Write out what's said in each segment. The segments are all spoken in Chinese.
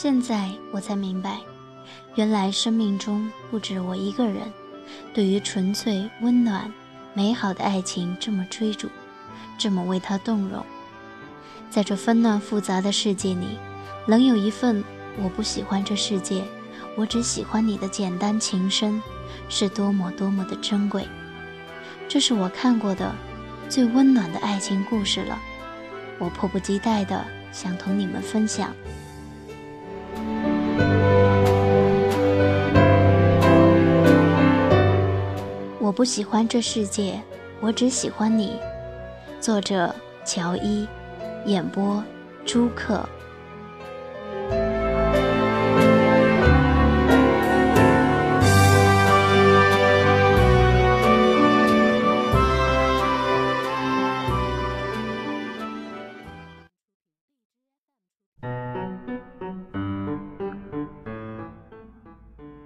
现在我才明白，原来生命中不止我一个人，对于纯粹、温暖、美好的爱情这么追逐，这么为他动容。在这纷乱复杂的世界里，能有一份我不喜欢这世界，我只喜欢你的简单情深，是多么多么的珍贵。这是我看过的最温暖的爱情故事了，我迫不及待的想同你们分享。不喜欢这世界，我只喜欢你。作者：乔伊，演播：朱克。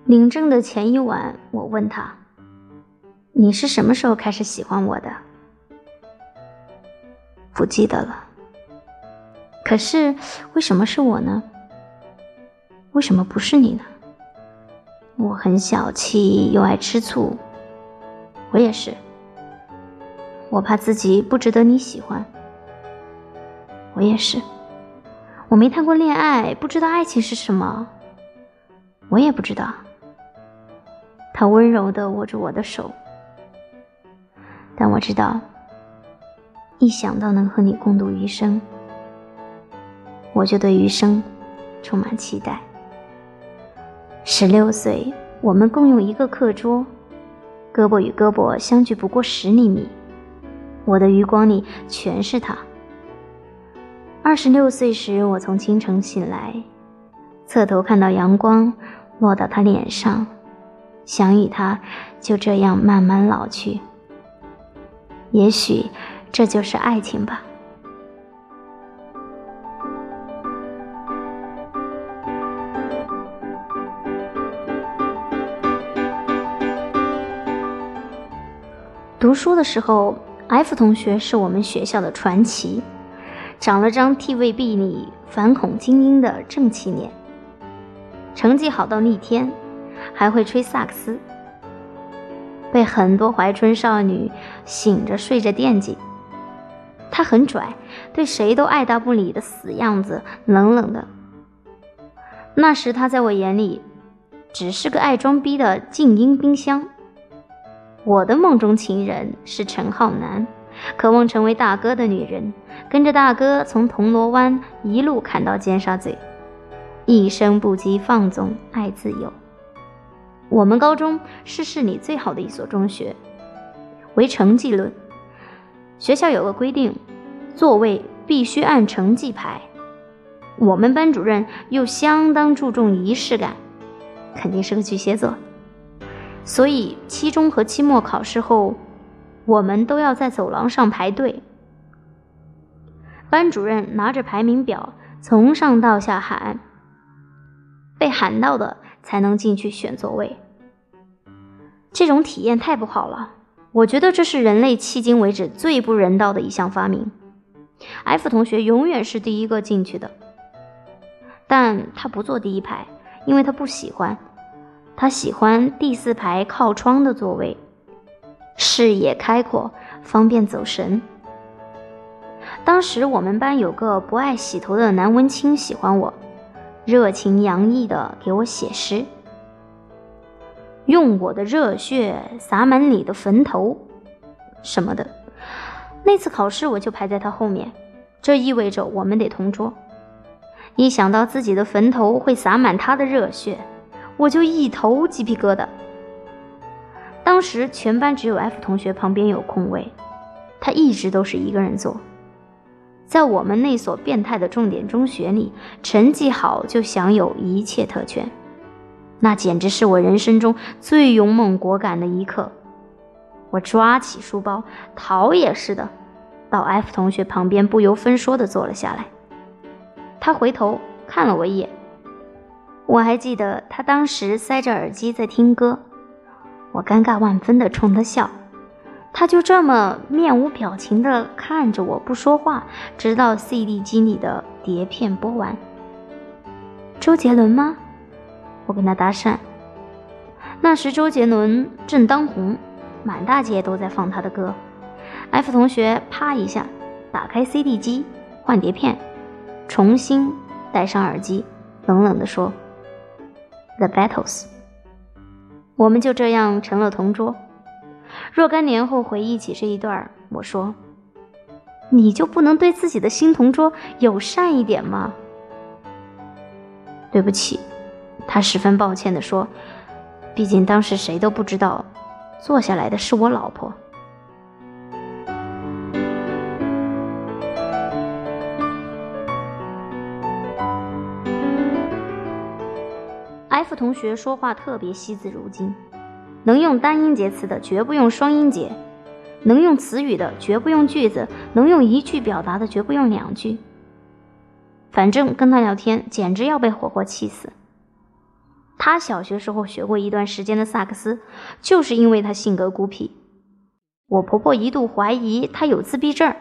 领证的前一晚，我问他：“你是什么时候开始喜欢我的？”不记得了。可是为什么是我呢？为什么不是你呢？我很小气又爱吃醋，我也是。我怕自己不值得你喜欢，我也是。我没谈过恋爱，不知道爱情是什么，我也不知道。他温柔的握住我的手，但我知道，一想到能和你共度余生，我就对余生充满期待。十六岁，我们共用一个课桌，胳膊与胳膊相距不过十厘米，我的余光里全是他。二十六岁时，我从清晨醒来，侧头看到阳光落到他脸上。想与他就这样慢慢老去，也许这就是爱情吧。读书的时候，F 同学是我们学校的传奇，长了张 TVB 里反恐精英的正气脸，成绩好到逆天。还会吹萨克斯，被很多怀春少女醒着睡着惦记。他很拽，对谁都爱答不理的死样子，冷冷的。那时他在我眼里，只是个爱装逼的静音冰箱。我的梦中情人是陈浩南，渴望成为大哥的女人，跟着大哥从铜锣湾一路砍到尖沙咀，一生不羁放纵，爱自由。我们高中是市里最好的一所中学，为成绩论。学校有个规定，座位必须按成绩排。我们班主任又相当注重仪式感，肯定是个巨蟹座。所以期中和期末考试后，我们都要在走廊上排队。班主任拿着排名表从上到下喊，被喊到的。才能进去选座位。这种体验太不好了，我觉得这是人类迄今为止最不人道的一项发明。F 同学永远是第一个进去的，但他不坐第一排，因为他不喜欢，他喜欢第四排靠窗的座位，视野开阔，方便走神。当时我们班有个不爱洗头的男文青喜欢我。热情洋溢的给我写诗，用我的热血洒满你的坟头，什么的。那次考试我就排在他后面，这意味着我们得同桌。一想到自己的坟头会洒满他的热血，我就一头鸡皮疙瘩。当时全班只有 F 同学旁边有空位，他一直都是一个人坐。在我们那所变态的重点中学里，成绩好就享有一切特权，那简直是我人生中最勇猛果敢的一刻。我抓起书包，逃也似的，到 F 同学旁边，不由分说地坐了下来。他回头看了我一眼，我还记得他当时塞着耳机在听歌，我尴尬万分地冲他笑。他就这么面无表情地看着我不说话，直到 CD 机里的碟片播完。周杰伦吗？我跟他搭讪。那时周杰伦正当红，满大街都在放他的歌。F 同学啪一下打开 CD 机，换碟片，重新戴上耳机，冷冷地说：“The Battles。”我们就这样成了同桌。若干年后回忆起这一段，我说：“你就不能对自己的新同桌友善一点吗？”对不起，他十分抱歉地说：“毕竟当时谁都不知道，坐下来的是我老婆。” F 同学说话特别惜字如金，能用单音节词的绝不用双音节，能用词语的绝不用句子，能用一句表达的绝不用两句。反正跟他聊天，简直要被活活气死。他小学时候学过一段时间的萨克斯，就是因为他性格孤僻。我婆婆一度怀疑他有自闭症，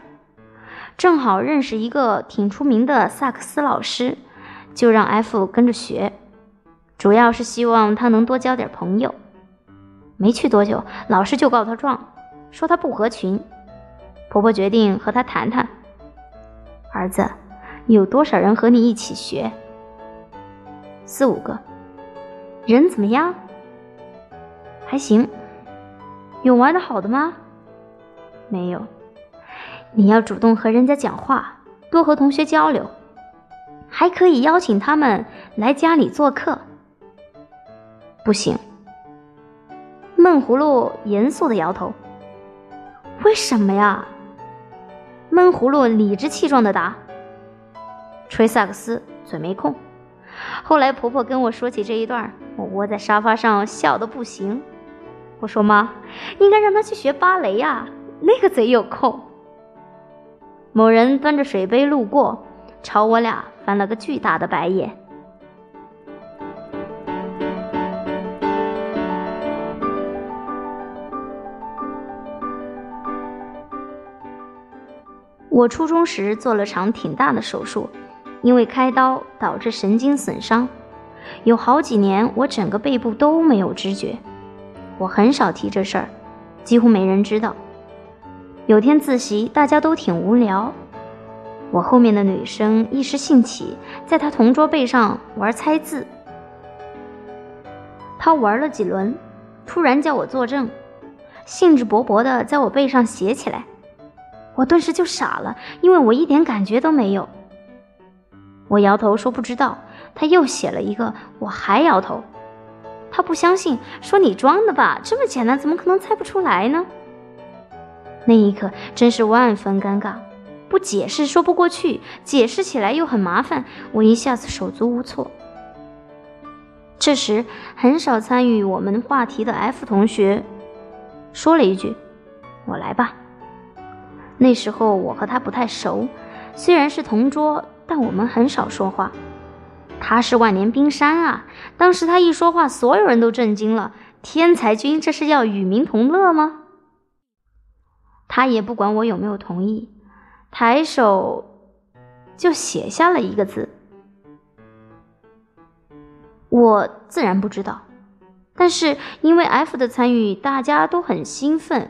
正好认识一个挺出名的萨克斯老师，就让 F 跟着学，主要是希望他能多交点朋友。没去多久，老师就告他状，说他不合群。婆婆决定和他谈谈，儿子。有多少人和你一起学？四五个。人怎么样？还行。有玩的好的吗？没有。你要主动和人家讲话，多和同学交流，还可以邀请他们来家里做客。不行。闷葫芦严肃的摇头。为什么呀？闷葫芦理直气壮的答。吹萨克斯嘴没空。后来婆婆跟我说起这一段，我窝在沙发上笑得不行。我说妈，应该让他去学芭蕾呀，那个贼有空。某人端着水杯路过，朝我俩翻了个巨大的白眼。我初中时做了场挺大的手术。因为开刀导致神经损伤，有好几年我整个背部都没有知觉。我很少提这事儿，几乎没人知道。有天自习，大家都挺无聊，我后面的女生一时兴起，在她同桌背上玩猜字。她玩了几轮，突然叫我作证，兴致勃勃地在我背上写起来。我顿时就傻了，因为我一点感觉都没有。我摇头说不知道，他又写了一个，我还摇头。他不相信，说你装的吧，这么简单，怎么可能猜不出来呢？那一刻真是万分尴尬，不解释说不过去，解释起来又很麻烦，我一下子手足无措。这时，很少参与我们话题的 F 同学说了一句：“我来吧。”那时候我和他不太熟，虽然是同桌。但我们很少说话。他是万年冰山啊！当时他一说话，所有人都震惊了。天才君这是要与民同乐吗？他也不管我有没有同意，抬手就写下了一个字。我自然不知道，但是因为 F 的参与，大家都很兴奋。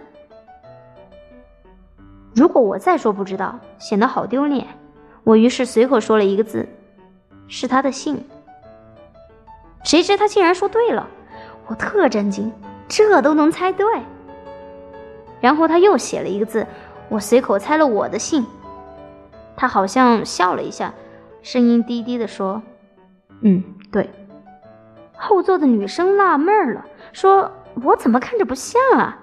如果我再说不知道，显得好丢脸。我于是随口说了一个字，是他的姓。谁知他竟然说对了，我特震惊，这都能猜对。然后他又写了一个字，我随口猜了我的姓。他好像笑了一下，声音低低的说：“嗯，对。”后座的女生纳闷了，说：“我怎么看着不像啊？”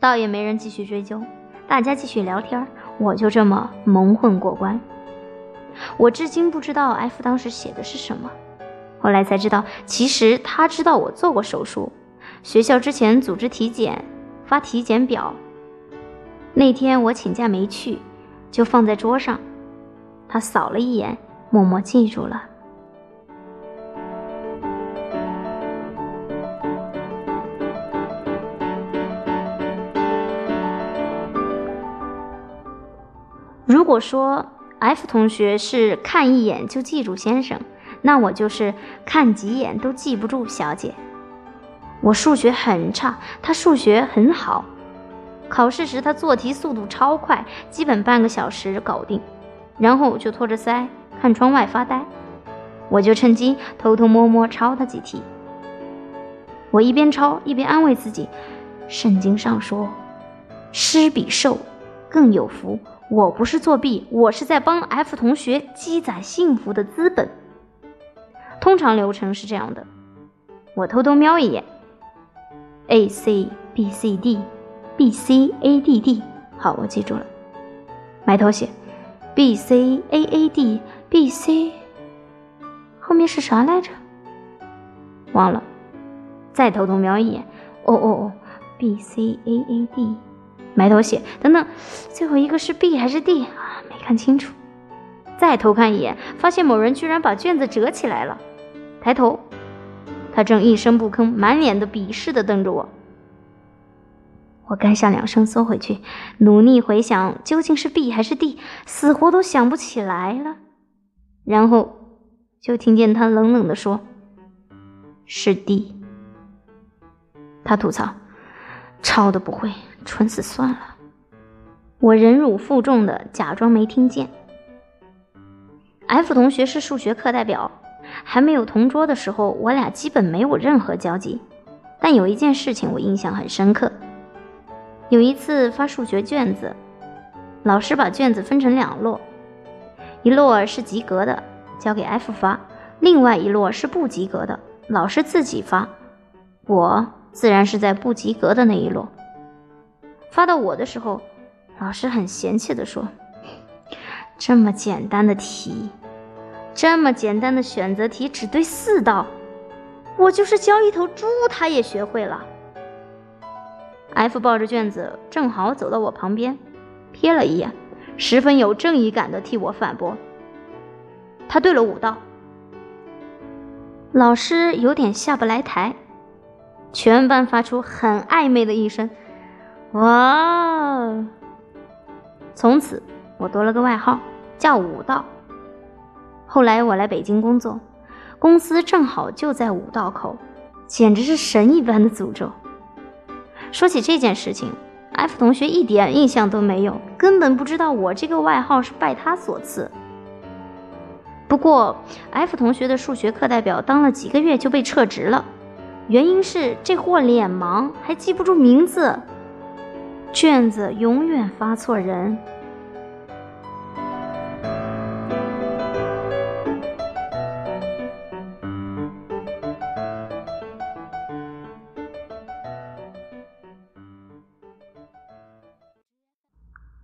倒也没人继续追究，大家继续聊天。我就这么蒙混过关。我至今不知道 F 当时写的是什么，后来才知道，其实他知道我做过手术。学校之前组织体检，发体检表。那天我请假没去，就放在桌上。他扫了一眼，默默记住了。如果说 F 同学是看一眼就记住先生，那我就是看几眼都记不住小姐。我数学很差，他数学很好。考试时他做题速度超快，基本半个小时搞定，然后就托着腮看窗外发呆。我就趁机偷偷摸摸抄他几题。我一边抄一边安慰自己：圣经上说，施比受更有福。我不是作弊，我是在帮 F 同学积攒幸福的资本。通常流程是这样的：我偷偷瞄一眼，A C B C D B C A D D，好，我记住了。埋头写，B C A A D B C，后面是啥来着？忘了。再偷偷瞄一眼，哦哦哦，B C A A D，埋头写，等等，最后一个是 B 还是 D 啊？没看清楚。再偷看一眼，发现某人居然把卷子折起来了。抬头，他正一声不吭，满脸的鄙视的瞪着我。我干笑两声，缩回去，努力回想究竟是 B 还是 D，死活都想不起来了。然后就听见他冷冷的说：“是 D。”他吐槽：“抄的不会，蠢死算了。”我忍辱负重的假装没听见。F 同学是数学课代表。还没有同桌的时候，我俩基本没有任何交集。但有一件事情我印象很深刻。有一次发数学卷子，老师把卷子分成两摞，一摞是及格的，交给 F 发；另外一摞是不及格的，老师自己发。我自然是在不及格的那一摞。发到我的时候，老师很嫌弃地说：“这么简单的题。”这么简单的选择题只对四道，我就是教一头猪，他也学会了。F 抱着卷子，正好走到我旁边，瞥了一眼，十分有正义感的替我反驳：“他对了五道。”老师有点下不来台，全班发出很暧昧的一声：“哇！”从此我多了个外号，叫五道。后来我来北京工作，公司正好就在五道口，简直是神一般的诅咒。说起这件事情，F 同学一点印象都没有，根本不知道我这个外号是拜他所赐。不过，F 同学的数学课代表当了几个月就被撤职了，原因是这货脸盲，还记不住名字，卷子永远发错人。